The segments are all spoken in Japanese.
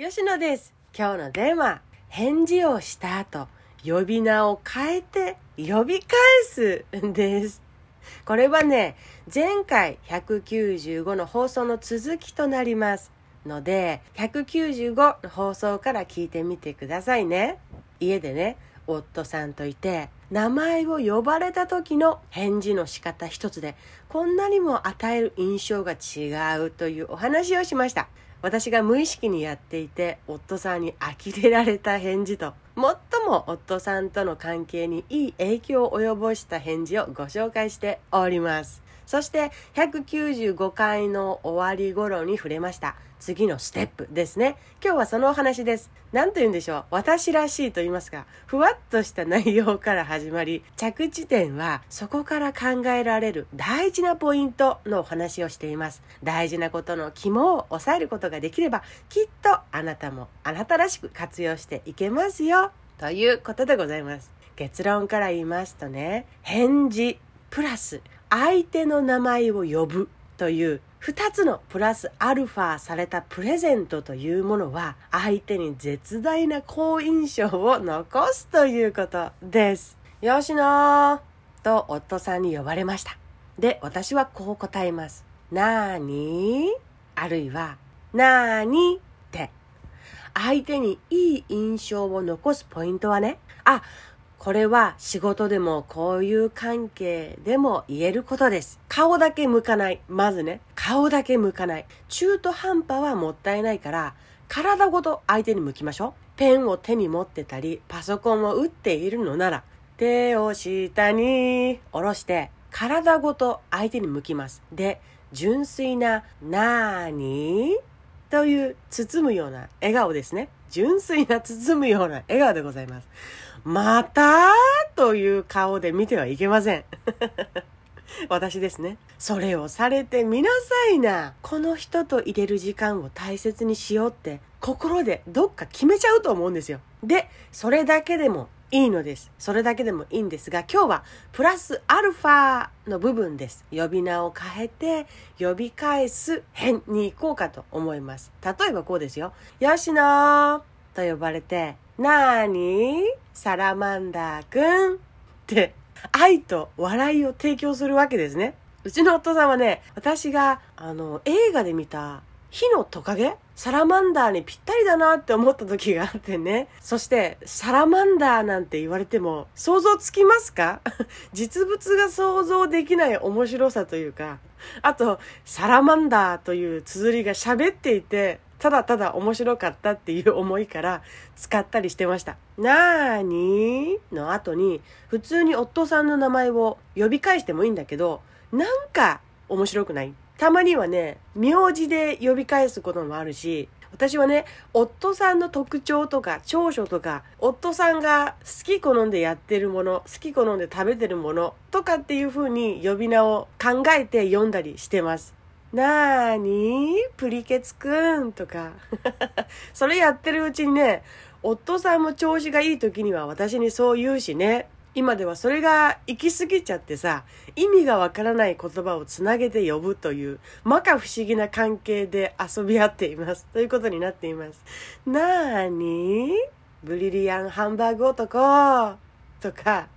吉野です。今日のテーマ、返事をした後、呼び名を変えて呼び返すです。これはね、前回195の放送の続きとなります。ので、195の放送から聞いてみてくださいね。家でね、夫さんといて、名前を呼ばれた時の返事の仕方一つで、こんなにも与える印象が違うというお話をしました。私が無意識にやっていて夫さんに呆れられた返事と最も夫さんとの関係にいい影響を及ぼした返事をご紹介しておりますそして195回の終わり頃に触れました。次のステップですね。今日はそのお話です。何と言うんでしょう。私らしいと言いますか。ふわっとした内容から始まり着地点はそこから考えられる大事なポイントのお話をしています。大事なことの肝を押さえることができればきっとあなたもあなたらしく活用していけますよ。ということでございます。結論から言いますとね返事プラス相手の名前を呼ぶという2つのプラスアルファされたプレゼントというものは相手に絶大な好印象を残すということです。吉野と夫さんに呼ばれました。で、私はこう答えます。なーに？ーあるいは、なーにーって。相手にいい印象を残すポイントはね、あ、これは仕事でもこういう関係でも言えることです。顔だけ向かない。まずね、顔だけ向かない。中途半端はもったいないから、体ごと相手に向きましょう。ペンを手に持ってたり、パソコンを打っているのなら、手を下に下ろして、体ごと相手に向きます。で、純粋な、なーにという包むような笑顔ですね。純粋な包むような笑顔でございます。また？という顔で見てはいけません。私ですね。それをされてみなさいな。この人と入れる時間を大切にしようって心でどっか決めちゃうと思うんですよ。で、それだけでもいいのです。それだけでもいいんですが、今日はプラスアルファの部分です。呼び名を変えて呼び返す編に行こうかと思います。例えばこうですよ。よしのーと呼ばれて、なーにーサラマンダーくんって愛と笑いを提供するわけですね。うちの夫さんはね、私があの映画で見た火のトカゲ？サラマンダーにぴったりだなって思った時があってね。そして、サラマンダーなんて言われても想像つきますか？実物が想像できない面白さというか、あと、サラマンダーという綴りが喋っていて、ただただ面白かったっていう思いから使ったりしてました。なーにーの後に普通に夫さんの名前を呼び返してもいいんだけど、なんか面白くないたまにはね、名字で呼び返すこともあるし、私はね、夫さんの特徴とか長所とか、夫さんが好き好んでやってるもの、好き好んで食べてるものとかっていう風に呼び名を考えて読んだりしてます。なーにプリケツくんとか。それやってるうちにね、夫さんも調子がいい時には私にそう言うしね。今ではそれが行き過ぎちゃってさ、意味がわからない言葉をつなげて呼ぶという、摩訶不思議な関係で遊び合っています。ということになっています。なーにブリリアンハンバーグ男とか、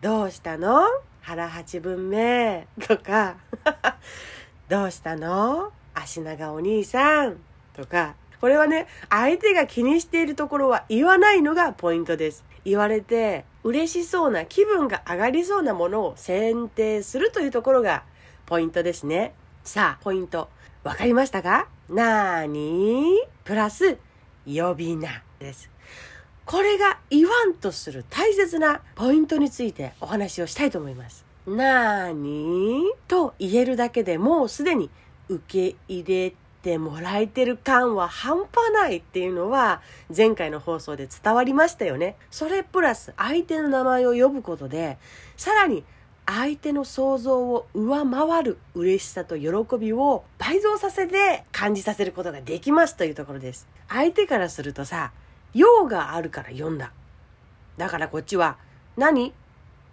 どうしたの？腹八分目とか、どうしたの？足長お兄さんとか、これはね、相手が気にしているところは言わないのがポイントです。言われて嬉しそうな気分が上がりそうなものを選定するというところがポイントですね。さあ、ポイント。わかりましたか？なーに？プラス呼び名です。これが言わんとする大切なポイントについてお話をしたいと思います。なーに？と言えるだけでもうすでに受け入れてもらえてる感は半端ないっていうのは前回の放送で伝わりましたよね。それプラス相手の名前を呼ぶことでさらに相手の想像を上回る嬉しさと喜びを倍増させて感じさせることができますというところです。相手からするとさ、用があるから読んだ。だからこっちは何？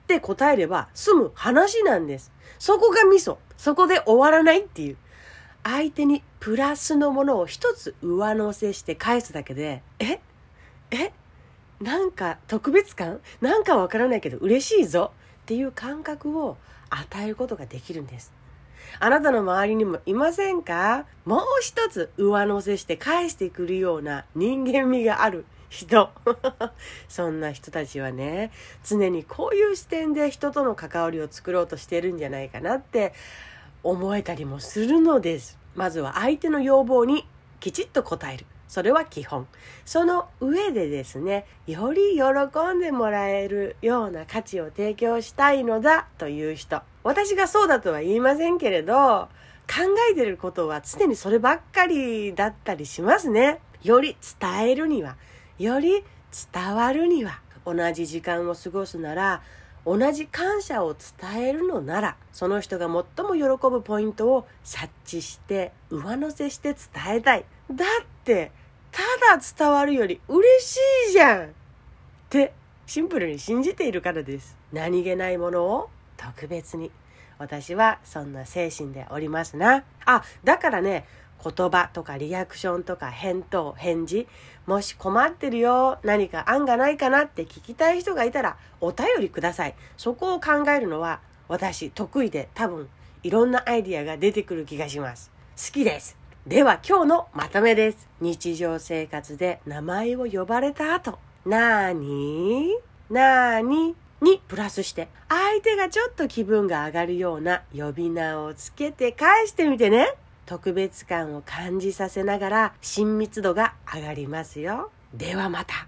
って答えれば済む話なんです。そこがミソ。そこで終わらないっていう。相手にプラスのものを一つ上乗せして返すだけでえ？え？なんか特別感？なんかわからないけど嬉しいぞ？っていう感覚を与えることができるんです。あなたの周りにもいませんか？もう一つ上乗せして返してくるような人間味がある。人。そんな人たちはね常にこういう視点で人との関わりを作ろうとしてるんじゃないかなって思えたりもするのです。まずは相手の要望にきちっと応える。それは基本。その上でですねより喜んでもらえるような価値を提供したいのだという人。私がそうだとは言いませんけれど考えてることは常にそればっかりだったりしますね。より伝えるには。より伝わるには同じ時間を過ごすなら同じ感謝を伝えるのならその人が最も喜ぶポイントを察知して上乗せして伝えたい。だってただ伝わるより嬉しいじゃん。ってシンプルに信じているからです。何気ないものを特別に。私はそんな精神でおりますな。あだからね言葉とかリアクションとか返答、返事、もし困ってるよ、何か案がないかなって聞きたい人がいたらお便りください。そこを考えるのは私得意で多分いろんなアイディアが出てくる気がします。好きです。では今日のまとめです。日常生活で名前を呼ばれた後、なーに？なーに？にプラスして相手がちょっと気分が上がるような呼び名をつけて返してみてね。特別感を感じさせながら親密度が上がりますよ。ではまた。